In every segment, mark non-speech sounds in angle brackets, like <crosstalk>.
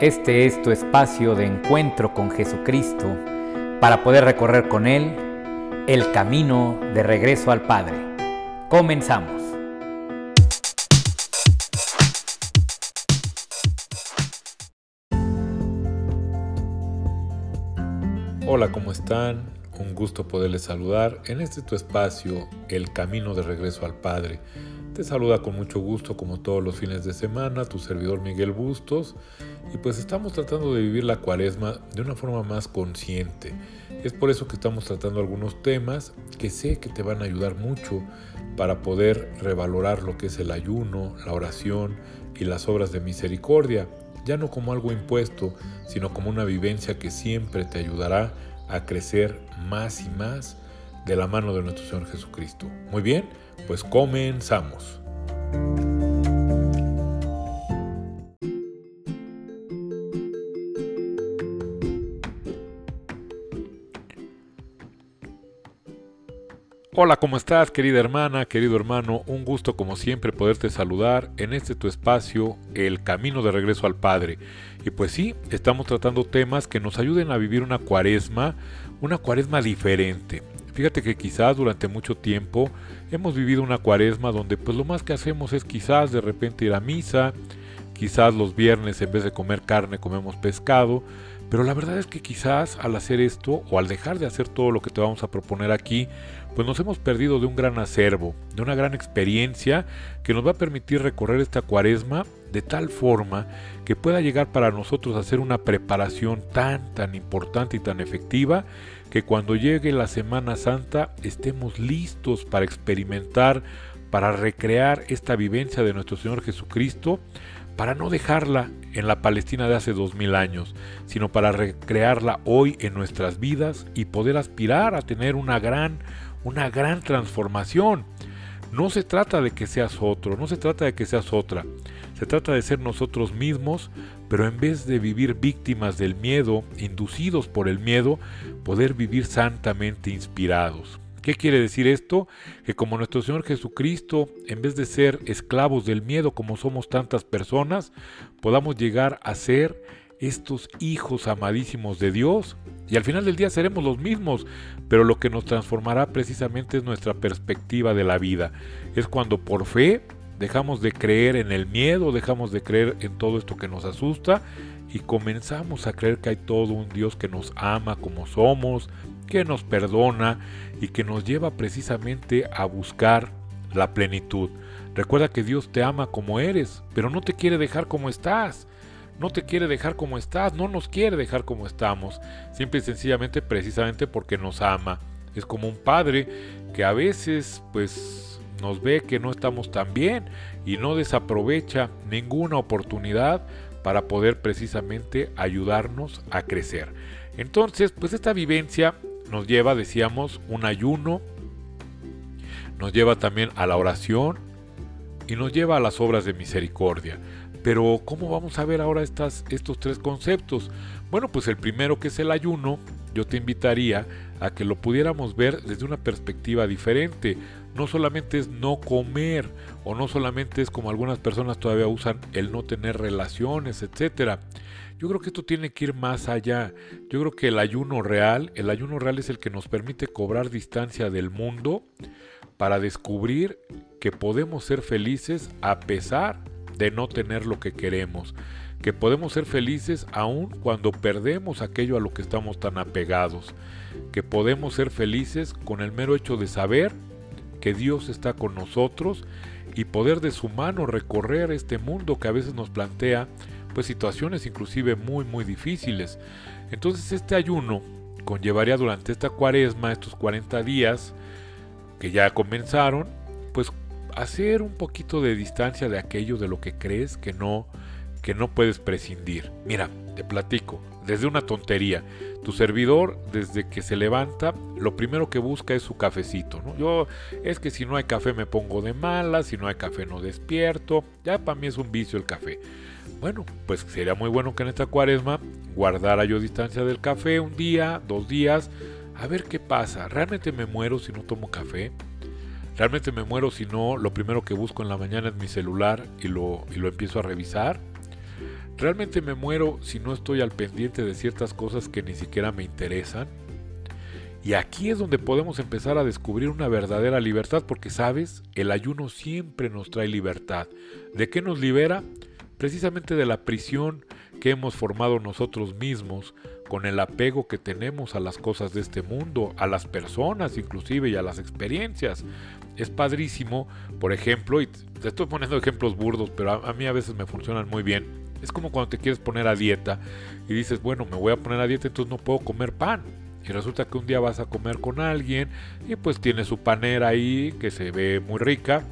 Este es tu espacio de encuentro con Jesucristo para poder recorrer con Él el camino de regreso al Padre. Comenzamos. Hola, ¿cómo están? Un gusto poderles saludar en este tu espacio, El Camino de Regreso al Padre. Te saluda con mucho gusto como todos los fines de semana tu servidor Miguel Bustos y pues estamos tratando de vivir la cuaresma de una forma más consciente. Es por eso que estamos tratando algunos temas que sé que te van a ayudar mucho para poder revalorar lo que es el ayuno, la oración y las obras de misericordia, ya no como algo impuesto, sino como una vivencia que siempre te ayudará a crecer más y más de la mano de nuestro Señor Jesucristo. Muy bien, pues comenzamos. Hola, ¿cómo estás querida hermana, querido hermano? Un gusto como siempre poderte saludar en este tu espacio, El Camino de Regreso al Padre. Y pues sí, estamos tratando temas que nos ayuden a vivir una cuaresma, una cuaresma diferente. Fíjate que quizás durante mucho tiempo hemos vivido una cuaresma donde pues lo más que hacemos es quizás de repente ir a misa, quizás los viernes en vez de comer carne comemos pescado, pero la verdad es que quizás al hacer esto o al dejar de hacer todo lo que te vamos a proponer aquí, pues nos hemos perdido de un gran acervo, de una gran experiencia que nos va a permitir recorrer esta cuaresma de tal forma que pueda llegar para nosotros a ser una preparación tan, tan importante y tan efectiva que cuando llegue la Semana Santa estemos listos para experimentar, para recrear esta vivencia de nuestro Señor Jesucristo, para no dejarla en la Palestina de hace dos mil años, sino para recrearla hoy en nuestras vidas y poder aspirar a tener una gran, una gran transformación. No se trata de que seas otro, no se trata de que seas otra, se trata de ser nosotros mismos, pero en vez de vivir víctimas del miedo, inducidos por el miedo, poder vivir santamente inspirados. ¿Qué quiere decir esto? Que como nuestro Señor Jesucristo, en vez de ser esclavos del miedo como somos tantas personas, podamos llegar a ser estos hijos amadísimos de Dios. Y al final del día seremos los mismos, pero lo que nos transformará precisamente es nuestra perspectiva de la vida. Es cuando por fe dejamos de creer en el miedo, dejamos de creer en todo esto que nos asusta y comenzamos a creer que hay todo un Dios que nos ama como somos, que nos perdona y que nos lleva precisamente a buscar la plenitud. Recuerda que Dios te ama como eres, pero no te quiere dejar como estás no te quiere dejar como estás, no nos quiere dejar como estamos, simple y sencillamente precisamente porque nos ama. Es como un padre que a veces pues nos ve que no estamos tan bien y no desaprovecha ninguna oportunidad para poder precisamente ayudarnos a crecer. Entonces, pues esta vivencia nos lleva, decíamos, un ayuno, nos lleva también a la oración y nos lleva a las obras de misericordia. Pero ¿cómo vamos a ver ahora estas, estos tres conceptos? Bueno, pues el primero que es el ayuno, yo te invitaría a que lo pudiéramos ver desde una perspectiva diferente. No solamente es no comer o no solamente es como algunas personas todavía usan el no tener relaciones, etcétera. Yo creo que esto tiene que ir más allá. Yo creo que el ayuno real, el ayuno real es el que nos permite cobrar distancia del mundo para descubrir que podemos ser felices a pesar de no tener lo que queremos, que podemos ser felices aun cuando perdemos aquello a lo que estamos tan apegados, que podemos ser felices con el mero hecho de saber que Dios está con nosotros y poder de su mano recorrer este mundo que a veces nos plantea pues situaciones inclusive muy muy difíciles. Entonces este ayuno conllevaría durante esta cuaresma, estos 40 días que ya comenzaron, pues hacer un poquito de distancia de aquello de lo que crees que no que no puedes prescindir. Mira, te platico, desde una tontería. Tu servidor, desde que se levanta, lo primero que busca es su cafecito. ¿no? Yo, es que si no hay café me pongo de mala, si no hay café no despierto. Ya para mí es un vicio el café. Bueno, pues sería muy bueno que en esta cuaresma guardara yo distancia del café un día, dos días, a ver qué pasa. ¿Realmente me muero si no tomo café? Realmente me muero si no, lo primero que busco en la mañana es mi celular y lo, y lo empiezo a revisar. ¿Realmente me muero si no estoy al pendiente de ciertas cosas que ni siquiera me interesan? Y aquí es donde podemos empezar a descubrir una verdadera libertad, porque sabes, el ayuno siempre nos trae libertad. ¿De qué nos libera? Precisamente de la prisión que hemos formado nosotros mismos con el apego que tenemos a las cosas de este mundo, a las personas inclusive y a las experiencias. Es padrísimo, por ejemplo, y te estoy poniendo ejemplos burdos, pero a, mí a veces me funcionan muy bien. Es como cuando te quieres poner a dieta y dices, bueno, me voy a poner a dieta, entonces no puedo comer pan y resulta que un día vas a comer con alguien y pues tiene su panera ahí que se ve muy rica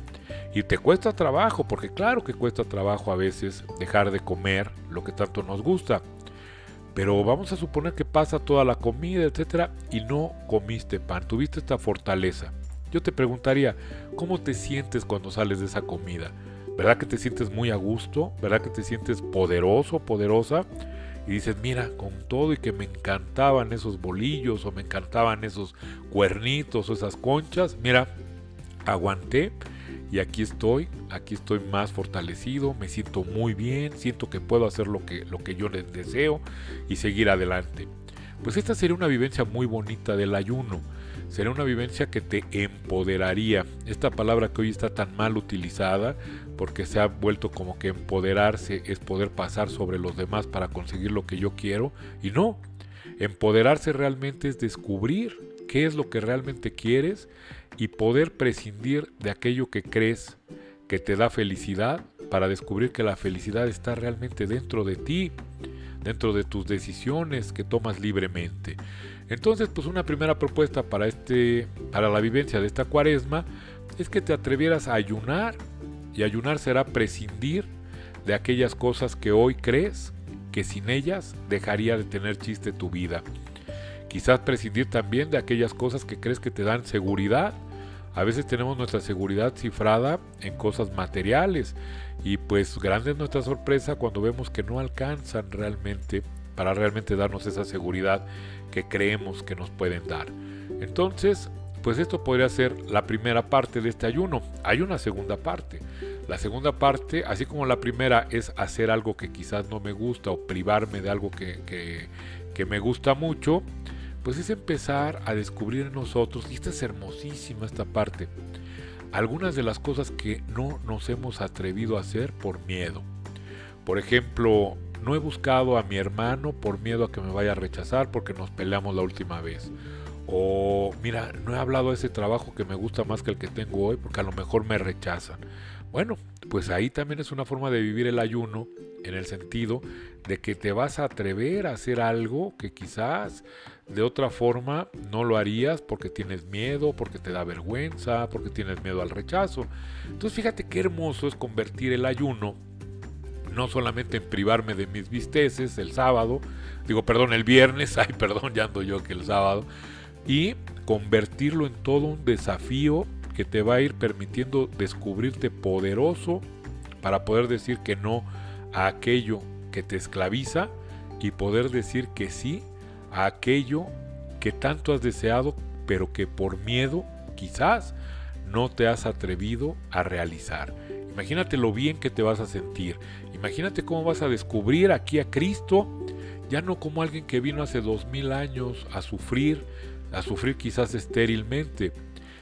y te cuesta trabajo, porque claro que cuesta trabajo a veces dejar de comer lo que tanto nos gusta. Pero vamos a suponer que pasa toda la comida, etcétera, y no comiste pan, tuviste esta fortaleza. Yo te preguntaría, ¿cómo te sientes cuando sales de esa comida? ¿Verdad que te sientes muy a gusto? ¿Verdad que te sientes poderoso, poderosa? y dices, mira, con todo y que me encantaban esos bolillos o me encantaban esos cuernitos o esas conchas, mira, aguanté y aquí estoy, aquí estoy más fortalecido, me siento muy bien, siento que puedo hacer lo que, lo que yo les deseo y seguir adelante. Pues esta sería una vivencia muy bonita del ayuno Sería una vivencia que te empoderaría. Esta palabra que hoy está tan mal utilizada porque se ha vuelto como que empoderarse es poder pasar sobre los demás para conseguir lo que yo quiero. Y no, empoderarse realmente es descubrir qué es lo que realmente quieres y poder prescindir de aquello que crees que te da felicidad para descubrir que la felicidad está realmente dentro de ti, dentro de tus decisiones que tomas libremente. Entonces, pues una primera propuesta para este para la vivencia de esta Cuaresma es que te atrevieras a ayunar y ayunar será prescindir de aquellas cosas que hoy crees que sin ellas dejaría de tener chiste tu vida. Quizás prescindir también de aquellas cosas que crees que te dan seguridad. A veces tenemos nuestra seguridad cifrada en cosas materiales y pues grande es nuestra sorpresa cuando vemos que no alcanzan realmente para realmente darnos esa seguridad que creemos que nos pueden dar. Entonces, pues esto podría ser la primera parte de este ayuno. Hay una segunda parte. La segunda parte, así como la primera es hacer algo que quizás no me gusta o privarme de algo que, que, me gusta mucho, pues es empezar a descubrir en nosotros, y esta es hermosísima esta parte, algunas de las cosas que no nos hemos atrevido a hacer por miedo. Por ejemplo, no he buscado a mi hermano por miedo a que me vaya a rechazar porque nos peleamos la última vez. O mira, no he hablado de ese trabajo que me gusta más que el que tengo hoy porque a lo mejor me rechazan. Bueno, pues ahí también es una forma de vivir el ayuno en el sentido de que te vas a atrever a hacer algo que quizás de otra forma no lo harías porque tienes miedo, porque te da vergüenza, porque tienes miedo al rechazo. Entonces fíjate qué hermoso es convertir el ayuno no solamente en privarme de mis visteces el sábado, digo, perdón, el viernes, <laughs> ay, perdón, ya ando yo que el sábado, y convertirlo en todo un desafío que te va a ir permitiendo descubrirte poderoso para poder decir que no a aquello que te esclaviza y poder decir que sí a aquello que tanto has deseado, pero que por miedo quizás no te has atrevido a realizar. Imagínate lo bien que te vas a sentir. Imagínate cómo vas a descubrir aquí a Cristo, ya no como alguien que vino hace dos mil años a sufrir, a sufrir quizás estérilmente,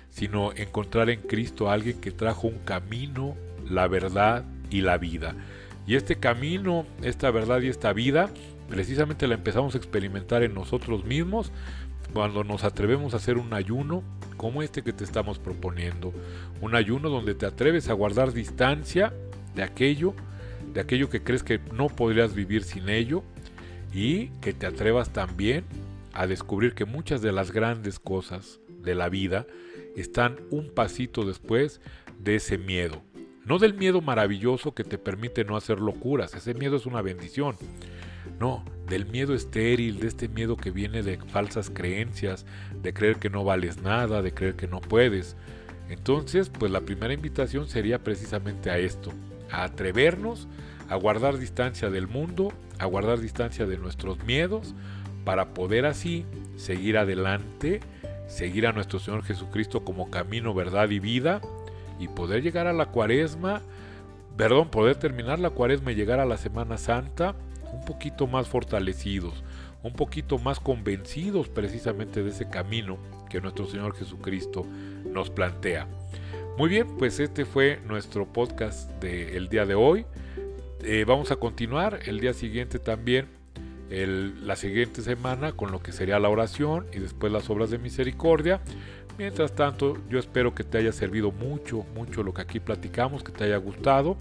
sino encontrar en Cristo a alguien que trajo un camino, la verdad y la vida. Y este camino, esta verdad y esta vida, precisamente la empezamos a experimentar en nosotros mismos cuando nos atrevemos a hacer un ayuno como este que te estamos proponiendo. Un ayuno donde te atreves a guardar distancia de aquello, de aquello que crees que no podrías vivir sin ello y que te atrevas también a descubrir que muchas de las grandes cosas de la vida están un pasito después de ese miedo. No del miedo maravilloso que te permite no hacer locuras, ese miedo es una bendición. No, del miedo estéril, de este miedo que viene de falsas creencias, de creer que no vales nada, de creer que no puedes. Entonces, pues la primera invitación sería precisamente a esto, a atrevernos a guardar distancia del mundo, a guardar distancia de nuestros miedos, para poder así seguir adelante, seguir a nuestro Señor Jesucristo como camino, verdad y vida, y poder llegar a la cuaresma perdón, poder terminar la cuaresma y llegar a la Semana Santa un poquito más fortalecidos, un poquito más convencidos precisamente de ese camino que nuestro Señor Jesucristo nos plantea. Muy bien, pues este fue nuestro podcast del día de hoy. Eh, vamos a continuar el día siguiente también, la siguiente semana, con lo que sería la oración y después las obras de misericordia. Mientras tanto, yo espero que te haya servido mucho, mucho lo que aquí platicamos, que te haya gustado.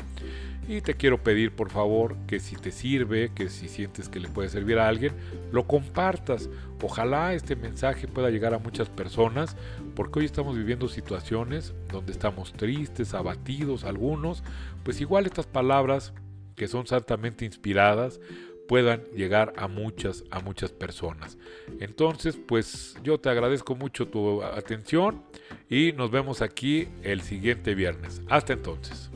Y te quiero pedir por favor que si te sirve, que si sientes que le puede servir a alguien, lo compartas. Ojalá este mensaje pueda llegar a muchas personas, porque hoy estamos viviendo situaciones donde estamos tristes, abatidos algunos, pues igual estas palabras que son santamente inspiradas puedan llegar a muchas, a muchas personas. Entonces, pues yo te agradezco mucho tu atención y nos vemos aquí el siguiente viernes. Hasta entonces.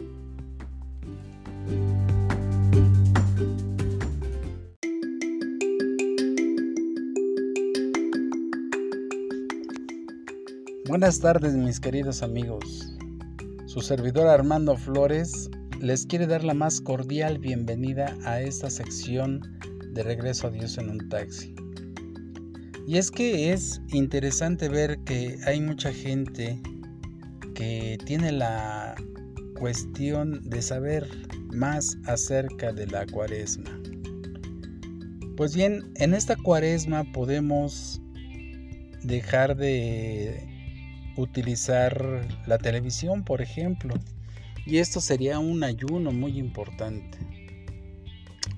Buenas tardes mis queridos amigos. Su servidor Armando Flores les quiere dar la más cordial bienvenida a esta sección de Regreso a Dios en un taxi. Y es que es interesante ver que hay mucha gente que tiene la cuestión de saber más acerca de la cuaresma. Pues bien, en esta cuaresma podemos dejar de utilizar la televisión, por ejemplo. Y esto sería un ayuno muy importante.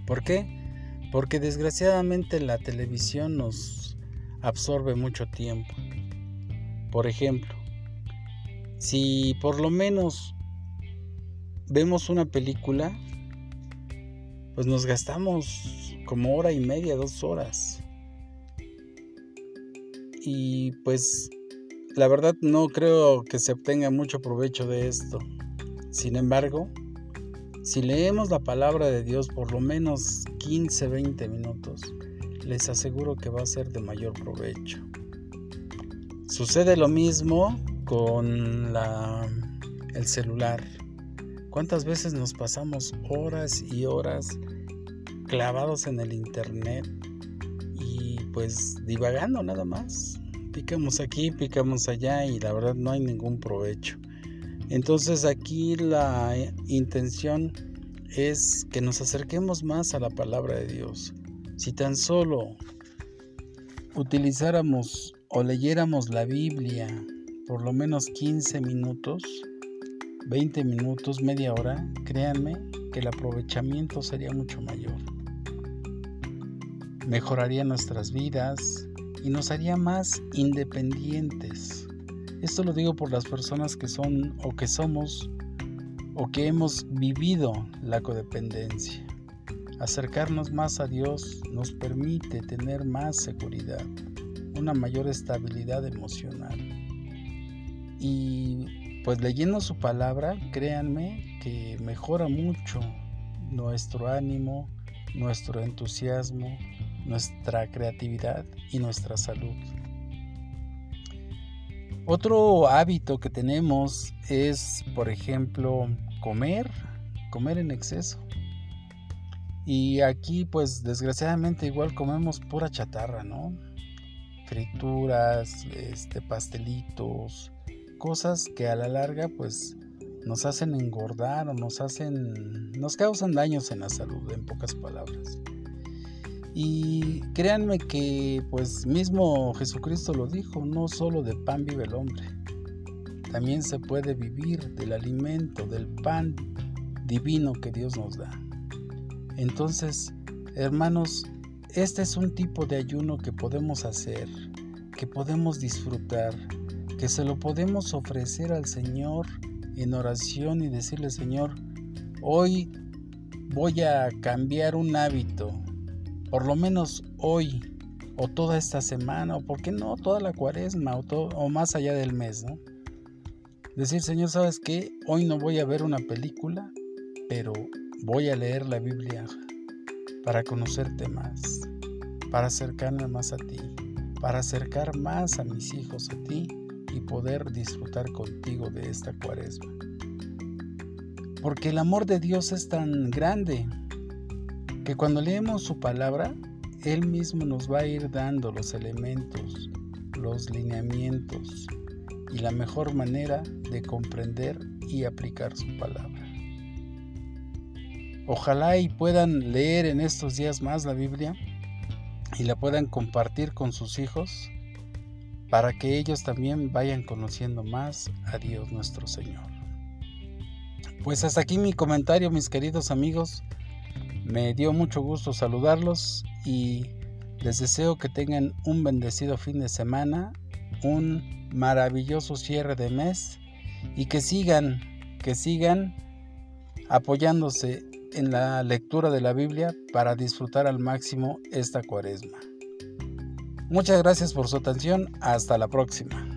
¿Por qué? Porque desgraciadamente la televisión nos absorbe mucho tiempo. Por ejemplo, si por lo menos vemos una película, pues nos gastamos como hora y media, dos horas. Y pues la verdad no creo que se obtenga mucho provecho de esto. Sin embargo, si leemos la palabra de Dios por lo menos 15, 20 minutos, les aseguro que va a ser de mayor provecho. Sucede lo mismo con el celular. ¿Cuántas veces nos pasamos horas y horas clavados en el internet y pues divagando nada más? Picamos aquí, picamos allá y la verdad no hay ningún provecho. Entonces aquí la intención es que nos acerquemos más a la palabra de Dios. Si tan solo utilizáramos o leyéramos la Biblia por lo menos 15 minutos, 20 minutos, media hora, créanme que el aprovechamiento sería mucho mayor. Mejoraría nuestras vidas, y nos haría más independientes. Esto lo digo por las personas que son o que somos o que hemos vivido la codependencia. Acercarnos más a Dios nos permite tener más seguridad, una mayor estabilidad emocional. Y pues leyendo su palabra, créanme que mejora mucho nuestro ánimo, nuestro entusiasmo, nuestra creatividad y nuestra salud. Otro hábito que tenemos es, por ejemplo, comer, comer en exceso. Y aquí, pues desgraciadamente igual comemos pura chatarra, ¿no? Frituras, este, pastelitos, cosas que a la larga, pues nos hacen engordar o nos hacen, nos causan daños en la salud, en pocas palabras. Y créanme que pues mismo Jesucristo lo dijo, no solo de pan vive el hombre, también se puede vivir del alimento, del pan divino que Dios nos da. Entonces, hermanos, este es un tipo de ayuno que podemos hacer, que podemos disfrutar, que se lo podemos ofrecer al Señor en oración y decirle, Señor, hoy voy a cambiar un hábito, por lo menos hoy o toda esta semana, o por qué no toda la cuaresma o, más allá del mes. Decir, Señor, ¿sabes qué? Hoy no voy a ver una película, pero voy a leer la Biblia para conocerte más, para acercarme más a ti, para acercar más a mis hijos a ti y poder disfrutar contigo de esta cuaresma. Porque el amor de Dios es tan grande que cuando leemos su palabra, Él mismo nos va a ir dando los elementos, los lineamientos y la mejor manera de comprender y aplicar su palabra. Ojalá y puedan leer en estos días más la Biblia y la puedan compartir con sus hijos para que ellos también vayan conociendo más a Dios nuestro Señor. Pues hasta aquí mi comentario, mis queridos amigos. Me dio mucho gusto saludarlos y les deseo que tengan un bendecido fin de semana, un maravilloso cierre de mes y que sigan, que sigan apoyándose en la lectura de la Biblia para disfrutar al máximo esta cuaresma. Muchas gracias por su atención, hasta la próxima.